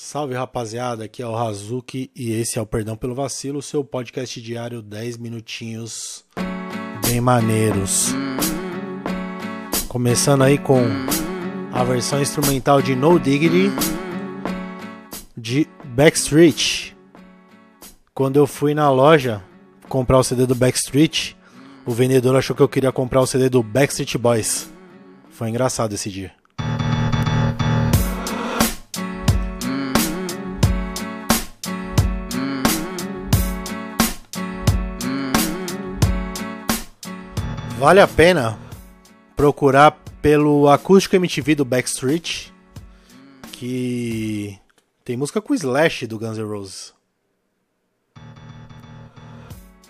Salve rapaziada, aqui é o Razuki e esse é o Perdão pelo Vacilo, seu podcast diário 10 minutinhos bem maneiros. Começando aí com a versão instrumental de No Diggity de Backstreet. Quando eu fui na loja comprar o CD do Backstreet, o vendedor achou que eu queria comprar o CD do Backstreet Boys. Foi engraçado esse dia. Vale a pena procurar pelo Acústico MTV do Backstreet, que tem música com Slash do Guns N' Roses.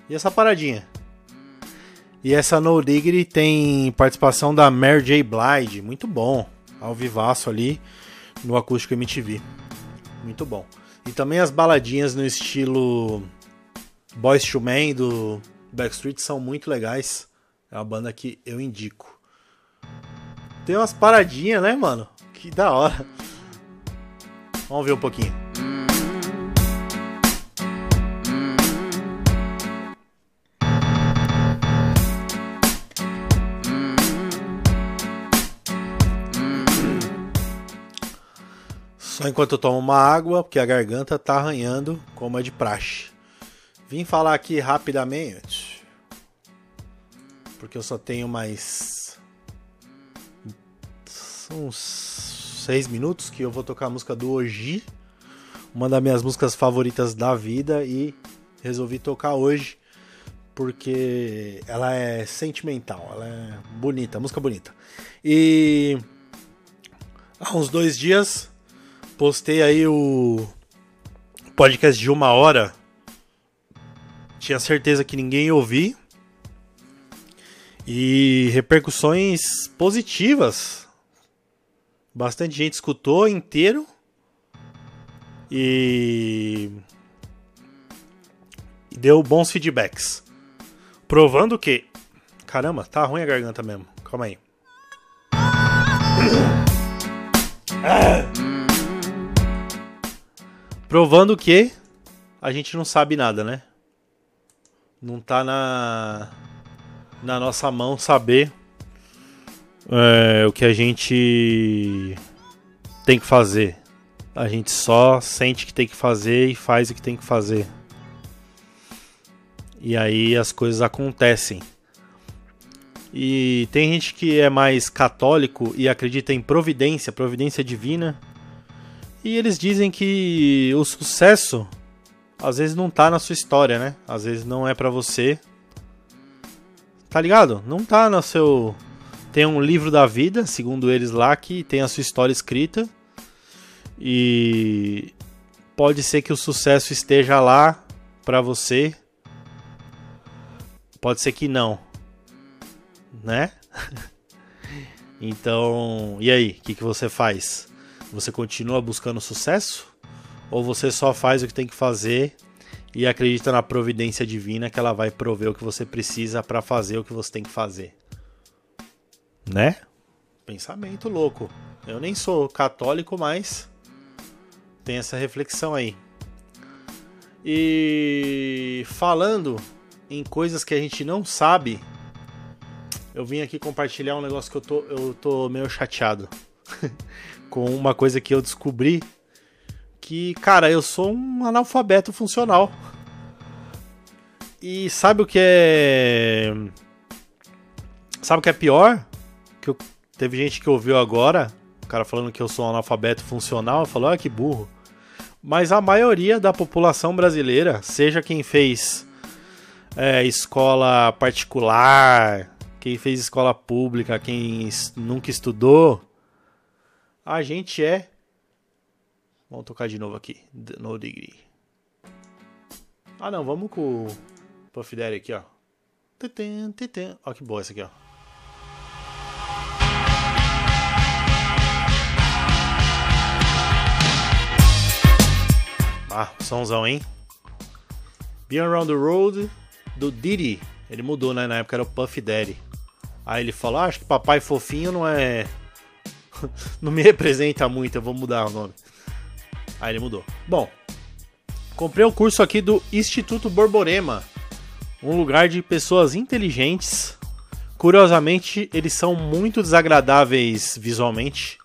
E essa paradinha? E essa No Diggity tem participação da Mary J. Blige, muito bom, ao vivaço ali no Acústico MTV. Muito bom. E também as baladinhas no estilo Boys to Men do Backstreet são muito legais. É uma banda que eu indico. Tem umas paradinhas, né, mano? Que da hora. Vamos ver um pouquinho. Só enquanto eu tomo uma água, porque a garganta tá arranhando como é de praxe. Vim falar aqui rapidamente porque eu só tenho mais. São uns seis minutos que eu vou tocar a música do Oji, uma das minhas músicas favoritas da vida, e resolvi tocar hoje porque ela é sentimental, ela é bonita, música bonita. E há uns dois dias postei aí o podcast de uma hora. Tinha certeza que ninguém ia ouvir e repercussões positivas. Bastante gente escutou inteiro. E, deu bons feedbacks. Provando que. Caramba, tá ruim a garganta mesmo. Calma aí. Provando que a gente não sabe nada, né? Não tá na na nossa mão saber é, o que a gente tem que fazer. A gente só sente que tem que fazer e faz o que tem que fazer. E aí as coisas acontecem. E tem gente que é mais católico e acredita em providência, providência divina. E eles dizem que o sucesso às vezes não tá na sua história, né? Às vezes não é para você, Tá ligado? Não tá no seu. Tem um livro da vida, segundo eles lá, que tem a sua história escrita. E pode ser que o sucesso esteja lá para você. Pode ser que não. Né? então, e aí? O que, que você faz? Você continua buscando sucesso? Ou você só faz o que tem que fazer e acredita na providência divina que ela vai prover o que você precisa para fazer o que você tem que fazer. Né? Pensamento louco. Eu nem sou católico, mas tem essa reflexão aí. E falando em coisas que a gente não sabe, eu vim aqui compartilhar um negócio que eu tô, eu tô meio chateado com uma coisa que eu descobri que, cara, eu sou um analfabeto funcional. E sabe o que é. Sabe o que é pior? Que eu... teve gente que ouviu agora, o cara falando que eu sou um analfabeto funcional, falou, ah, que burro. Mas a maioria da população brasileira, seja quem fez é, escola particular, quem fez escola pública, quem nunca estudou, a gente é Vamos tocar de novo aqui. No Degree. Ah não, vamos com o Puff Daddy aqui, ó. Olha que boa essa aqui, ó. Ah, somzão, hein? Be Around the Road do Diddy. Ele mudou, né? Na época era o Puff Daddy. Aí ele falou: ah, Acho que Papai Fofinho não é. não me representa muito, eu vou mudar o nome. Aí ele mudou. Bom, comprei o curso aqui do Instituto Borborema, um lugar de pessoas inteligentes. Curiosamente, eles são muito desagradáveis visualmente.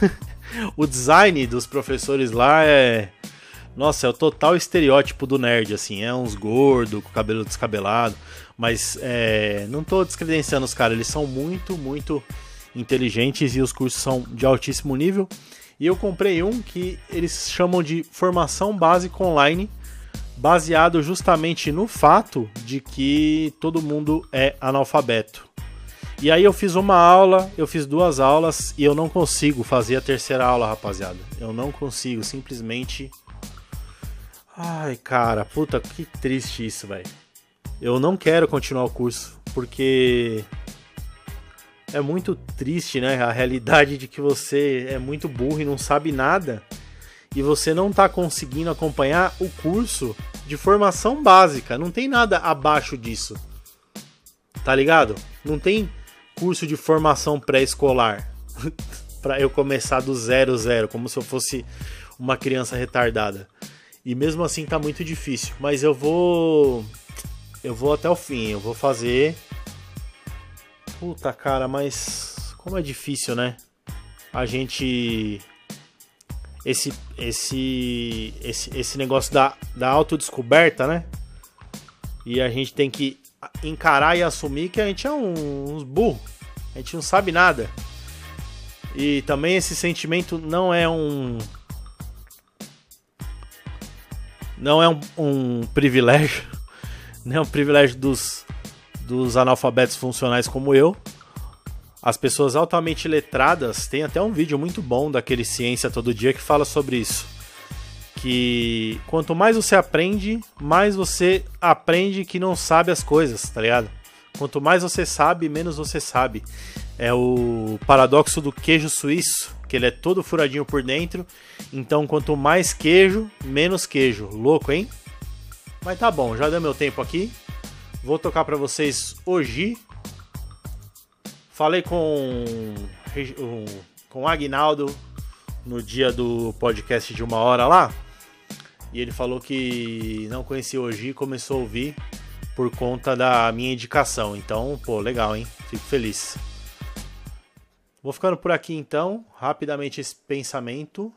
o design dos professores lá é. Nossa, é o total estereótipo do nerd, assim. É uns gordos, com cabelo descabelado. Mas é, não tô descredenciando os caras, eles são muito, muito inteligentes e os cursos são de altíssimo nível. E eu comprei um que eles chamam de formação básica online, baseado justamente no fato de que todo mundo é analfabeto. E aí eu fiz uma aula, eu fiz duas aulas e eu não consigo fazer a terceira aula, rapaziada. Eu não consigo, simplesmente. Ai, cara, puta, que triste isso, velho. Eu não quero continuar o curso, porque é muito triste, né? A realidade de que você é muito burro e não sabe nada e você não tá conseguindo acompanhar o curso de formação básica. Não tem nada abaixo disso. Tá ligado? Não tem curso de formação pré-escolar para eu começar do zero zero, como se eu fosse uma criança retardada. E mesmo assim tá muito difícil, mas eu vou eu vou até o fim, eu vou fazer. Puta cara, mas como é difícil, né? A gente esse esse esse, esse negócio da, da autodescoberta, né? E a gente tem que encarar e assumir que a gente é um, uns burros. A gente não sabe nada. E também esse sentimento não é um. Não é um, um privilégio. Não é um privilégio dos, dos analfabetos funcionais como eu. As pessoas altamente letradas, tem até um vídeo muito bom daquele Ciência Todo Dia que fala sobre isso. Que quanto mais você aprende, mais você aprende que não sabe as coisas, tá ligado? Quanto mais você sabe, menos você sabe. É o paradoxo do queijo suíço, que ele é todo furadinho por dentro. Então, quanto mais queijo, menos queijo. Louco, hein? Mas tá bom, já deu meu tempo aqui. Vou tocar para vocês hoje. Falei com com o Agnaldo no dia do podcast de uma hora lá. E ele falou que não conhecia hoje e começou a ouvir por conta da minha indicação. Então, pô, legal, hein? Fico feliz. Vou ficando por aqui então, rapidamente esse pensamento.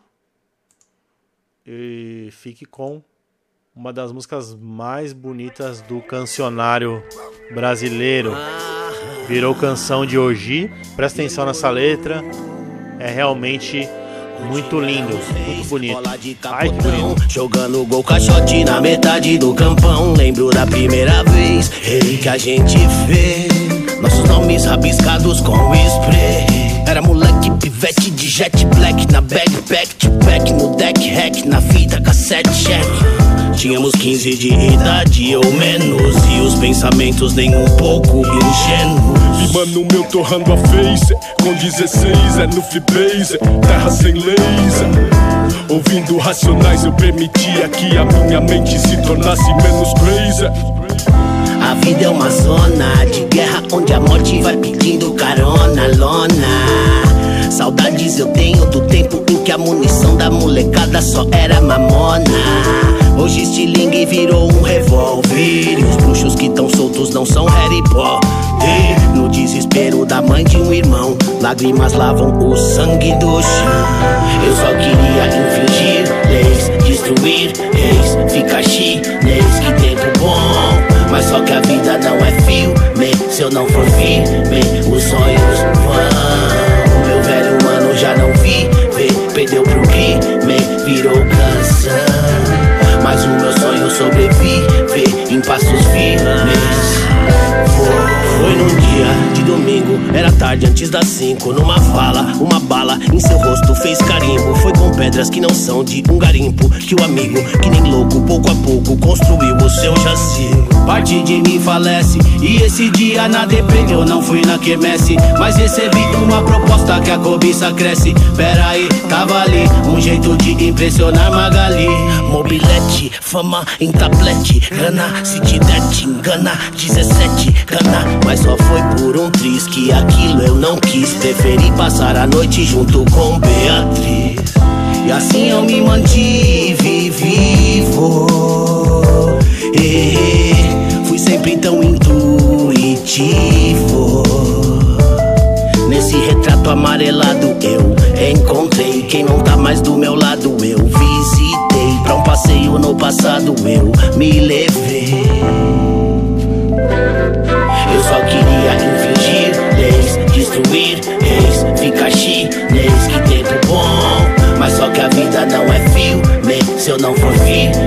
E fique com uma das músicas mais bonitas do cancionário brasileiro. Virou canção de hoje. Presta atenção nessa letra. É realmente muito lindo, muito bonito. Ai, que bonito. Jogando gol caixote na metade do campão. Lembro da primeira vez que a gente fez nossos nomes rabiscados com spray. Era moleque, pivete de jet black Na backpack, to back no deck hack Na fita cassete check Tínhamos 15 de idade ou menos E os pensamentos nem um pouco ingênuos. E mano, meu torrando a face Com 16 é no freebase Terra sem leis. Ouvindo racionais eu permitia que a minha mente se tornasse menos crazy. A vida é uma zona de guerra onde a morte vai pedindo carona, lona. Saudades eu tenho do tempo em que a munição da molecada só era mamona Hoje estilingue virou um revólver. E os bruxos que tão soltos não são Harry Potter. No desespero da mãe de um irmão Lágrimas lavam o sangue do chão. Eu só queria infringir leis Destruir reis, ficar chinês tarde antes das cinco. Numa fala, uma bala em seu rosto fez carimbo. Foi com pedras que não são de um garimpo. Que o amigo, que nem louco, pouco a pouco construiu o seu jazigo. Parte de mim falece. E esse dia na deprê eu não fui na quermesse, mas recebi uma proposta que a cobiça cresce. Pera aí, tava ali, um jeito de impressionar Magali. Mobilete, fama em tablete, grana, se te der te engana. 17, cana, mas só foi por um triz que aquilo eu não quis. Preferi passar a noite junto com Beatriz. E assim eu me mantive vivo. E sempre tão intuitivo. Nesse retrato amarelado eu encontrei quem não tá mais do meu lado. Eu visitei pra um passeio no passado. Eu me levei. Eu só queria infringir leis, destruir reis, ficar chinês. Que tempo bom. Mas só que a vida não é filme Se eu não for firme,